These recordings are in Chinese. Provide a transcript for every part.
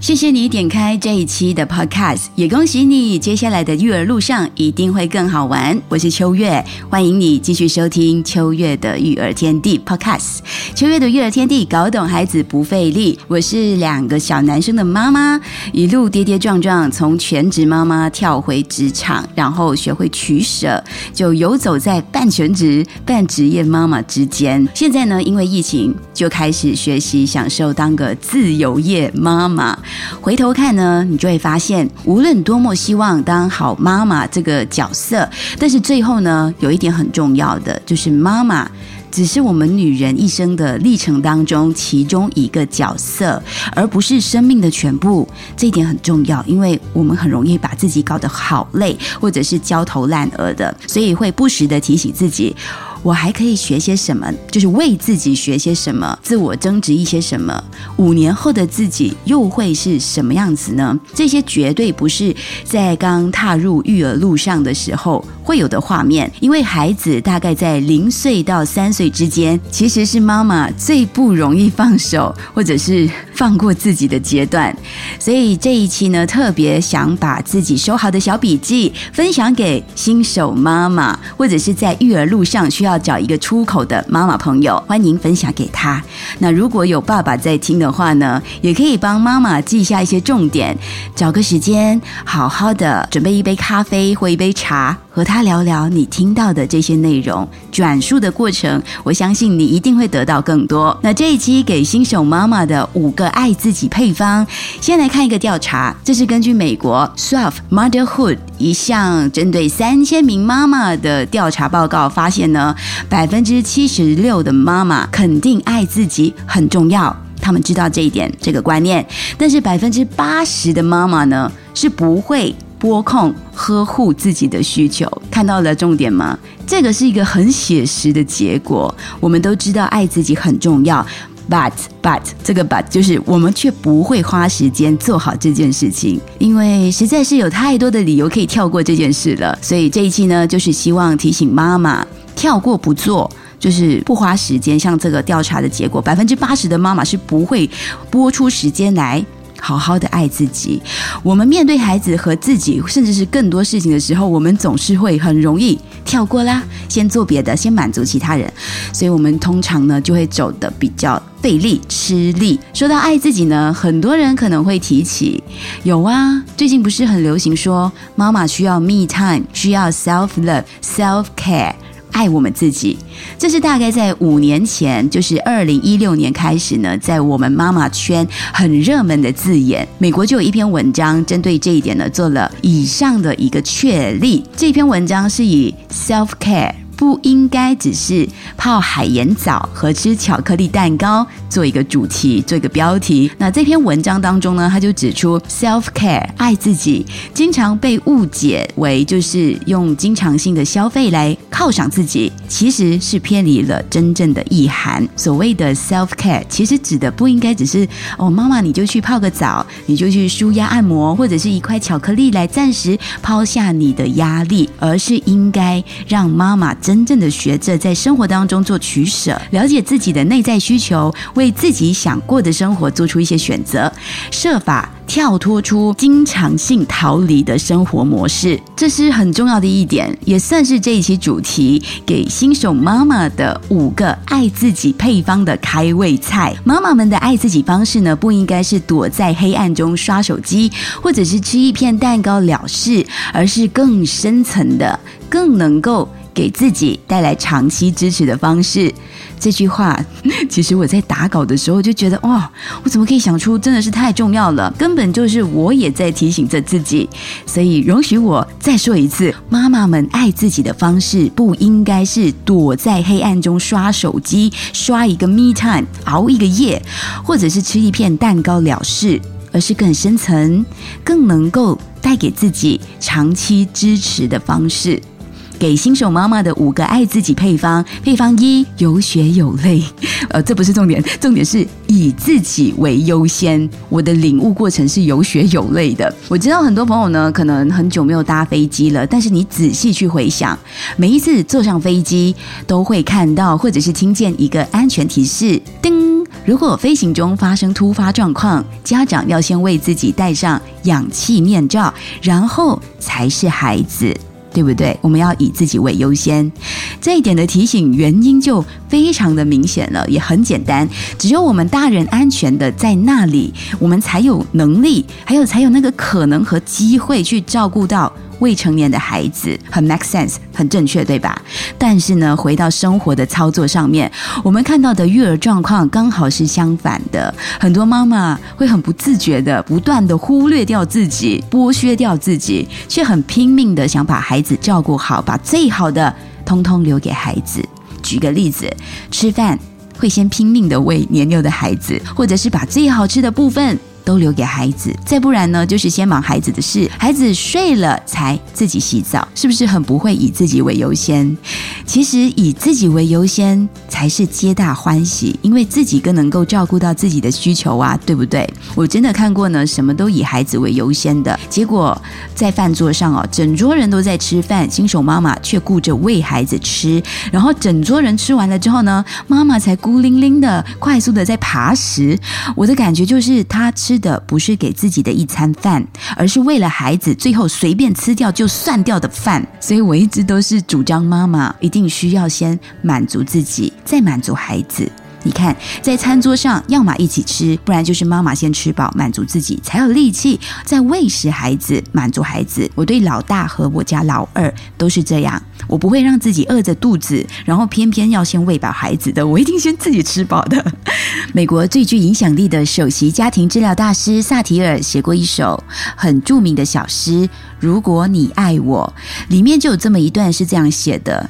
谢谢你点开这一期的 Podcast，也恭喜你接下来的育儿路上一定会更好玩。我是秋月，欢迎你继续收听秋月的育儿天地 Podcast。秋月的育儿天地，搞懂孩子不费力。我是两个小男生的妈妈，一路跌跌撞撞，从全职妈妈跳回职场，然后学会取舍，就游走在半全职、半职业妈妈之间。现在呢，因为疫情，就开始学习享受当个自由业妈妈。回头看呢，你就会发现，无论多么希望当好妈妈这个角色，但是最后呢，有一点很重要的，就是妈妈只是我们女人一生的历程当中其中一个角色，而不是生命的全部。这一点很重要，因为我们很容易把自己搞得好累，或者是焦头烂额的，所以会不时的提醒自己。我还可以学些什么？就是为自己学些什么，自我增值一些什么？五年后的自己又会是什么样子呢？这些绝对不是在刚踏入育儿路上的时候会有的画面，因为孩子大概在零岁到三岁之间，其实是妈妈最不容易放手或者是放过自己的阶段。所以这一期呢，特别想把自己收好的小笔记分享给新手妈妈，或者是在育儿路上需要。找一个出口的妈妈朋友，欢迎分享给他。那如果有爸爸在听的话呢，也可以帮妈妈记下一些重点，找个时间好好的准备一杯咖啡或一杯茶，和他聊聊你听到的这些内容。转述的过程，我相信你一定会得到更多。那这一期给新手妈妈的五个爱自己配方，先来看一个调查，这是根据美国 Swaff Motherhood 一项针对三千名妈妈的调查报告发现呢。百分之七十六的妈妈肯定爱自己很重要，他们知道这一点这个观念。但是百分之八十的妈妈呢是不会拨控呵护自己的需求。看到了重点吗？这个是一个很写实的结果。我们都知道爱自己很重要，but but 这个 but 就是我们却不会花时间做好这件事情，因为实在是有太多的理由可以跳过这件事了。所以这一期呢，就是希望提醒妈妈。跳过不做，就是不花时间。像这个调查的结果，百分之八十的妈妈是不会拨出时间来好好的爱自己。我们面对孩子和自己，甚至是更多事情的时候，我们总是会很容易跳过啦，先做别的，先满足其他人。所以，我们通常呢就会走的比较费力、吃力。说到爱自己呢，很多人可能会提起，有啊，最近不是很流行说，妈妈需要 me time，需要 self love、self care。爱我们自己，这是大概在五年前，就是二零一六年开始呢，在我们妈妈圈很热门的字眼。美国就有一篇文章针对这一点呢，做了以上的一个确立。这篇文章是以 self care。不应该只是泡海盐澡和吃巧克力蛋糕做一个主题，做一个标题。那这篇文章当中呢，他就指出，self care 爱自己，经常被误解为就是用经常性的消费来犒赏自己，其实是偏离了真正的意涵。所谓的 self care，其实指的不应该只是哦，妈妈你就去泡个澡，你就去舒压按摩，或者是一块巧克力来暂时抛下你的压力，而是应该让妈妈。真正的学着在生活当中做取舍，了解自己的内在需求，为自己想过的生活做出一些选择，设法跳脱出经常性逃离的生活模式，这是很重要的一点，也算是这一期主题给新手妈妈的五个爱自己配方的开胃菜。妈妈们的爱自己方式呢，不应该是躲在黑暗中刷手机，或者是吃一片蛋糕了事，而是更深层的，更能够。给自己带来长期支持的方式，这句话，其实我在打稿的时候就觉得，哇，我怎么可以想出，真的是太重要了，根本就是我也在提醒着自己，所以容许我再说一次，妈妈们爱自己的方式，不应该是躲在黑暗中刷手机，刷一个 me time，熬一个夜，或者是吃一片蛋糕了事，而是更深层、更能够带给自己长期支持的方式。给新手妈妈的五个爱自己配方。配方一：有血有泪。呃，这不是重点，重点是以自己为优先。我的领悟过程是有血有泪的。我知道很多朋友呢，可能很久没有搭飞机了，但是你仔细去回想，每一次坐上飞机，都会看到或者是听见一个安全提示：叮。如果飞行中发生突发状况，家长要先为自己戴上氧气面罩，然后才是孩子。对不对？我们要以自己为优先，这一点的提醒原因就非常的明显了，也很简单。只有我们大人安全的在那里，我们才有能力，还有才有那个可能和机会去照顾到。未成年的孩子很 make sense，很正确，对吧？但是呢，回到生活的操作上面，我们看到的育儿状况刚好是相反的。很多妈妈会很不自觉的，不断的忽略掉自己，剥削掉自己，却很拼命的想把孩子照顾好，把最好的通通留给孩子。举个例子，吃饭会先拼命的喂年幼的孩子，或者是把最好吃的部分。都留给孩子，再不然呢，就是先忙孩子的事，孩子睡了才自己洗澡，是不是很不会以自己为优先？其实以自己为优先才是皆大欢喜，因为自己更能够照顾到自己的需求啊，对不对？我真的看过呢，什么都以孩子为优先的结果，在饭桌上哦，整桌人都在吃饭，新手妈妈却顾着喂孩子吃，然后整桌人吃完了之后呢，妈妈才孤零零的快速的在爬食。我的感觉就是她吃。的不是给自己的一餐饭，而是为了孩子最后随便吃掉就算掉的饭。所以我一直都是主张妈妈一定需要先满足自己，再满足孩子。你看，在餐桌上，要么一起吃，不然就是妈妈先吃饱，满足自己，才有力气再喂食孩子，满足孩子。我对老大和我家老二都是这样，我不会让自己饿着肚子，然后偏偏要先喂饱孩子的，我一定先自己吃饱的。美国最具影响力的首席家庭治疗大师萨提尔写过一首很著名的小诗《如果你爱我》，里面就有这么一段是这样写的。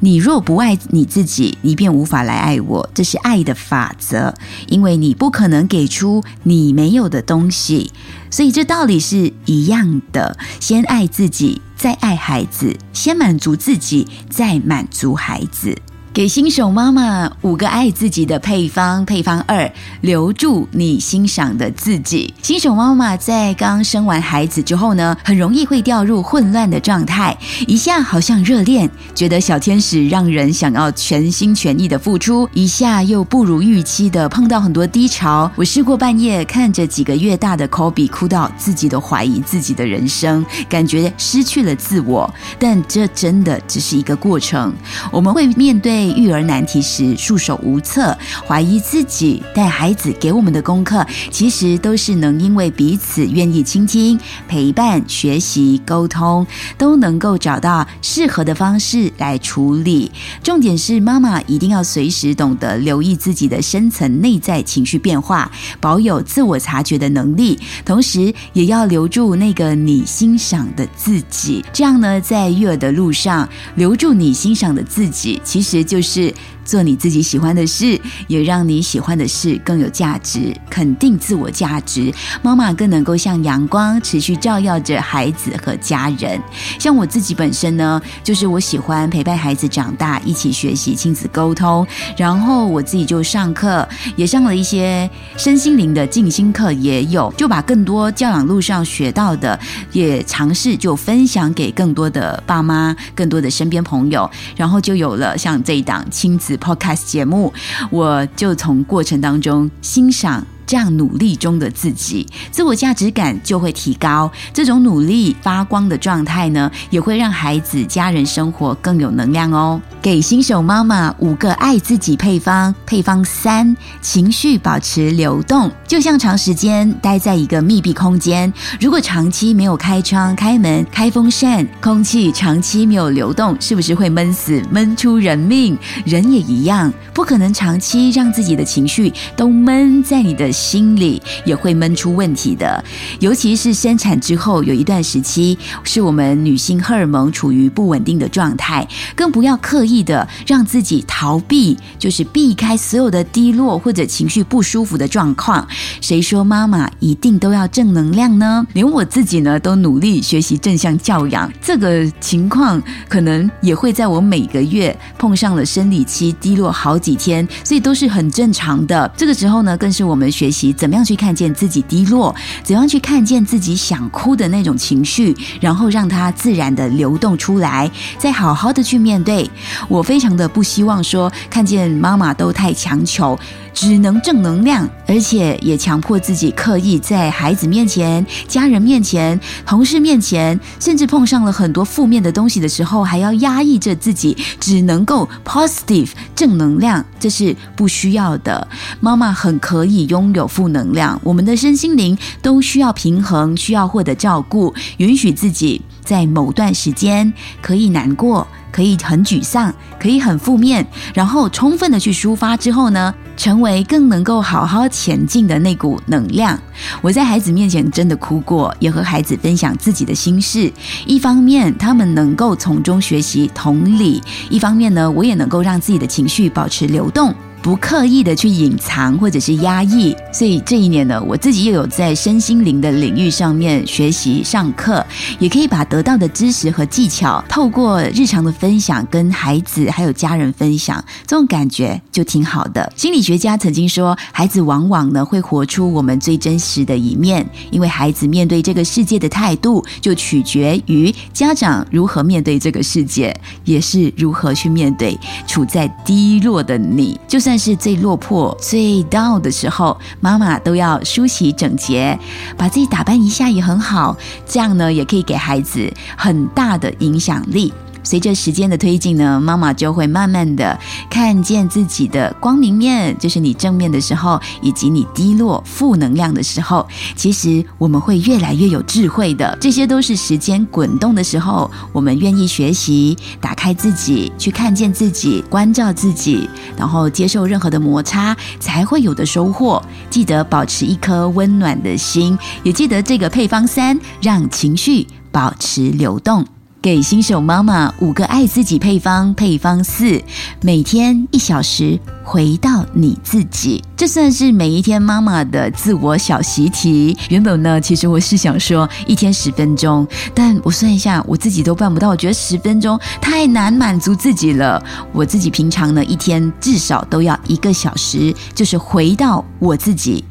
你若不爱你自己，你便无法来爱我。这是爱的法则，因为你不可能给出你没有的东西，所以这道理是一样的。先爱自己，再爱孩子；先满足自己，再满足孩子。给新手妈妈五个爱自己的配方。配方二：留住你欣赏的自己。新手妈妈在刚生完孩子之后呢，很容易会掉入混乱的状态，一下好像热恋，觉得小天使让人想要全心全意的付出；一下又不如预期的碰到很多低潮。我试过半夜看着几个月大的 Kobe 哭到自己都怀疑自己的人生，感觉失去了自我。但这真的只是一个过程，我们会面对。育儿难题时束手无策，怀疑自己，带孩子给我们的功课，其实都是能因为彼此愿意倾听、陪伴、学习、沟通，都能够找到适合的方式来处理。重点是妈妈一定要随时懂得留意自己的深层内在情绪变化，保有自我察觉的能力，同时也要留住那个你欣赏的自己。这样呢，在育儿的路上，留住你欣赏的自己，其实就。是做你自己喜欢的事，也让你喜欢的事更有价值，肯定自我价值。妈妈更能够像阳光，持续照耀着孩子和家人。像我自己本身呢，就是我喜欢陪伴孩子长大，一起学习亲子沟通。然后我自己就上课，也上了一些身心灵的静心课，也有就把更多教养路上学到的，也尝试就分享给更多的爸妈，更多的身边朋友。然后就有了像这一。档亲子 Podcast 节目，我就从过程当中欣赏。这样努力中的自己，自我价值感就会提高。这种努力发光的状态呢，也会让孩子、家人生活更有能量哦。给新手妈妈五个爱自己配方。配方三：情绪保持流动，就像长时间待在一个密闭空间，如果长期没有开窗、开门、开风扇，空气长期没有流动，是不是会闷死、闷出人命？人也一样，不可能长期让自己的情绪都闷在你的。心里也会闷出问题的。尤其是生产之后有一段时期，是我们女性荷尔蒙处于不稳定的状态，更不要刻意的让自己逃避，就是避开所有的低落或者情绪不舒服的状况。谁说妈妈一定都要正能量呢？连我自己呢，都努力学习正向教养。这个情况可能也会在我每个月碰上了生理期低落好几天，所以都是很正常的。这个时候呢，更是我们学学习怎么样去看见自己低落，怎样去看见自己想哭的那种情绪，然后让它自然的流动出来，再好好的去面对。我非常的不希望说看见妈妈都太强求。只能正能量，而且也强迫自己刻意在孩子面前、家人面前、同事面前，甚至碰上了很多负面的东西的时候，还要压抑着自己，只能够 positive 正能量，这是不需要的。妈妈很可以拥有负能量，我们的身心灵都需要平衡，需要获得照顾，允许自己在某段时间可以难过。可以很沮丧，可以很负面，然后充分的去抒发之后呢，成为更能够好好前进的那股能量。我在孩子面前真的哭过，也和孩子分享自己的心事。一方面，他们能够从中学习同理；一方面呢，我也能够让自己的情绪保持流动。不刻意的去隐藏或者是压抑，所以这一年呢，我自己又有在身心灵的领域上面学习上课，也可以把得到的知识和技巧，透过日常的分享跟孩子还有家人分享，这种感觉就挺好的。心理学家曾经说，孩子往往呢会活出我们最真实的一面，因为孩子面对这个世界的态度，就取决于家长如何面对这个世界，也是如何去面对处在低落的你，就是。算是最落魄、最 down 的时候，妈妈都要梳洗整洁，把自己打扮一下也很好。这样呢，也可以给孩子很大的影响力。随着时间的推进呢，妈妈就会慢慢的看见自己的光明面，就是你正面的时候，以及你低落、负能量的时候。其实我们会越来越有智慧的，这些都是时间滚动的时候，我们愿意学习，打开自己，去看见自己，关照自己，然后接受任何的摩擦，才会有的收获。记得保持一颗温暖的心，也记得这个配方三，让情绪保持流动。给新手妈妈五个爱自己配方，配方四，每天一小时。回到你自己，这算是每一天妈妈的自我小习题。原本呢，其实我是想说一天十分钟，但我算一下，我自己都办不到。我觉得十分钟太难满足自己了。我自己平常呢，一天至少都要一个小时，就是回到我自己。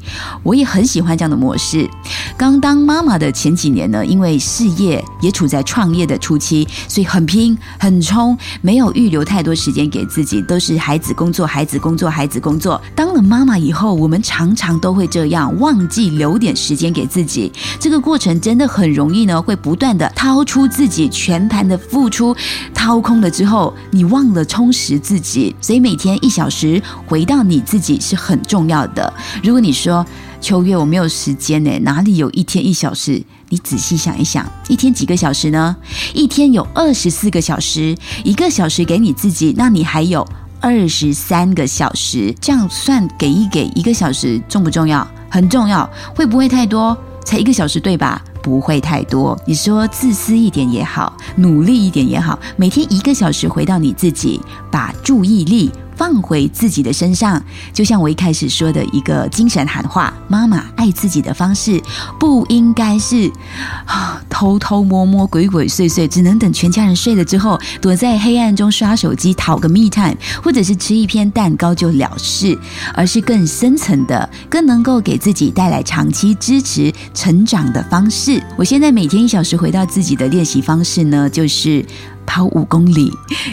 我也很喜欢这样的模式。刚当妈妈的前几年呢，因为事业也处在创业的初期，所以很拼很冲，没有预留太多时间给自己，都是孩子工作，孩子工。作，孩子工作。当了妈妈以后，我们常常都会这样，忘记留点时间给自己。这个过程真的很容易呢，会不断的掏出自己全盘的付出，掏空了之后，你忘了充实自己。所以每天一小时回到你自己是很重要的。如果你说秋月我没有时间呢，哪里有一天一小时？你仔细想一想，一天几个小时呢？一天有二十四个小时，一个小时给你自己，那你还有。二十三个小时，这样算给一给一个小时重不重要？很重要。会不会太多？才一个小时对吧？不会太多。你说自私一点也好，努力一点也好，每天一个小时回到你自己，把注意力。放回自己的身上，就像我一开始说的一个精神喊话：妈妈爱自己的方式不应该是偷偷摸摸、鬼鬼祟祟，只能等全家人睡了之后，躲在黑暗中刷手机讨个密探，或者是吃一片蛋糕就了事，而是更深层的、更能够给自己带来长期支持、成长的方式。我现在每天一小时回到自己的练习方式呢，就是。跑五公里，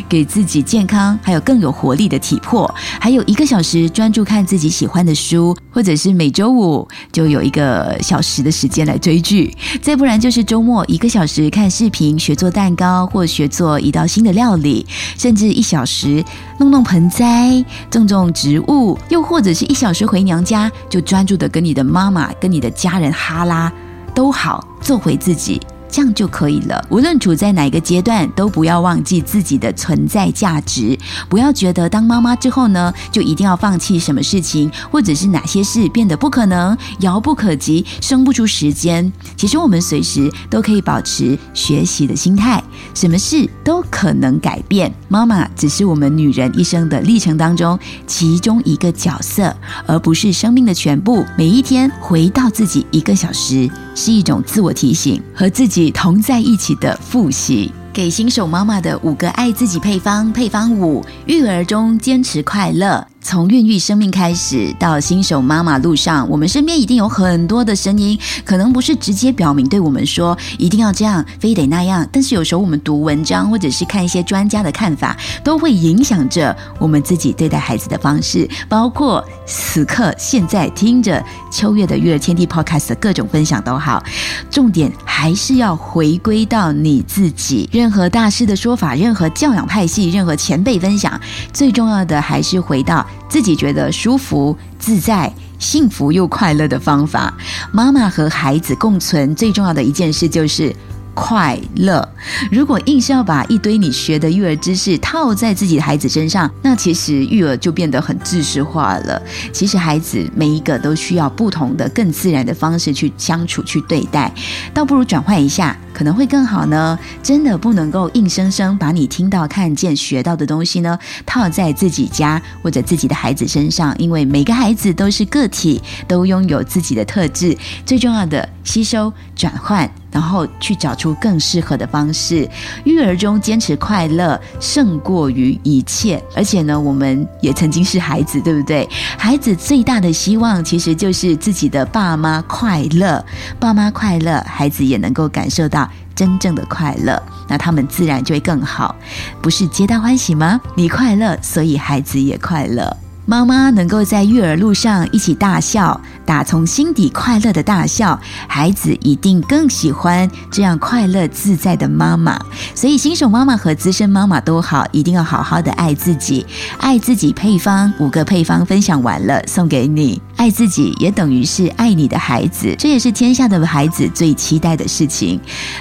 给自己健康还有更有活力的体魄，还有一个小时专注看自己喜欢的书，或者是每周五就有一个小时的时间来追剧，再不然就是周末一个小时看视频学做蛋糕，或学做一道新的料理，甚至一小时弄弄盆栽、种种植物，又或者是一小时回娘家就专注的跟你的妈妈、跟你的家人哈拉都好，做回自己。这样就可以了。无论处在哪个阶段，都不要忘记自己的存在价值，不要觉得当妈妈之后呢，就一定要放弃什么事情，或者是哪些事变得不可能、遥不可及、生不出时间。其实我们随时都可以保持学习的心态，什么事都可能改变。妈妈只是我们女人一生的历程当中其中一个角色，而不是生命的全部。每一天回到自己一个小时，是一种自我提醒和自己同在一起的复习。给新手妈妈的五个爱自己配方，配方五：育儿中坚持快乐。从孕育生命开始，到新手妈妈路上，我们身边一定有很多的声音，可能不是直接表明对我们说一定要这样，非得那样。但是有时候我们读文章，或者是看一些专家的看法，都会影响着我们自己对待孩子的方式。包括此刻现在听着秋月的育儿天地 Podcast 的各种分享都好，重点还是要回归到你自己。任何大师的说法，任何教养派系，任何前辈分享，最重要的还是回到。自己觉得舒服、自在、幸福又快乐的方法，妈妈和孩子共存最重要的一件事就是。快乐。如果硬是要把一堆你学的育儿知识套在自己的孩子身上，那其实育儿就变得很知识化了。其实孩子每一个都需要不同的、更自然的方式去相处、去对待，倒不如转换一下，可能会更好呢。真的不能够硬生生把你听到、看见、学到的东西呢套在自己家或者自己的孩子身上，因为每个孩子都是个体，都拥有自己的特质。最重要的，吸收、转换。然后去找出更适合的方式。育儿中坚持快乐胜过于一切。而且呢，我们也曾经是孩子，对不对？孩子最大的希望其实就是自己的爸妈快乐。爸妈快乐，孩子也能够感受到真正的快乐，那他们自然就会更好。不是皆大欢喜吗？你快乐，所以孩子也快乐。妈妈能够在育儿路上一起大笑，打从心底快乐的大笑，孩子一定更喜欢这样快乐自在的妈妈。所以，新手妈妈和资深妈妈都好，一定要好好的爱自己。爱自己配方五个配方分享完了，送给你。爱自己也等于是爱你的孩子，这也是天下的孩子最期待的事情。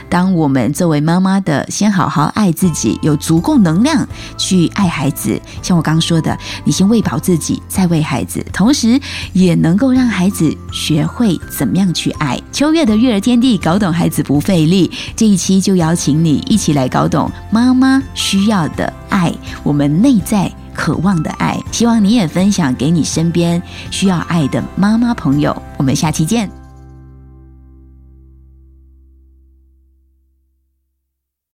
当我们作为妈妈的，先好好爱自己，有足够能量去爱孩子。像我刚说的，你先喂饱自己，再喂孩子，同时也能够让孩子子学会怎么样去爱。秋月的育儿天地，搞懂孩子不费力。这一期就邀请你一起来搞懂妈妈需要的爱，我们内在。渴望的爱，希望你也分享给你身边需要爱的妈妈朋友。我们下期见。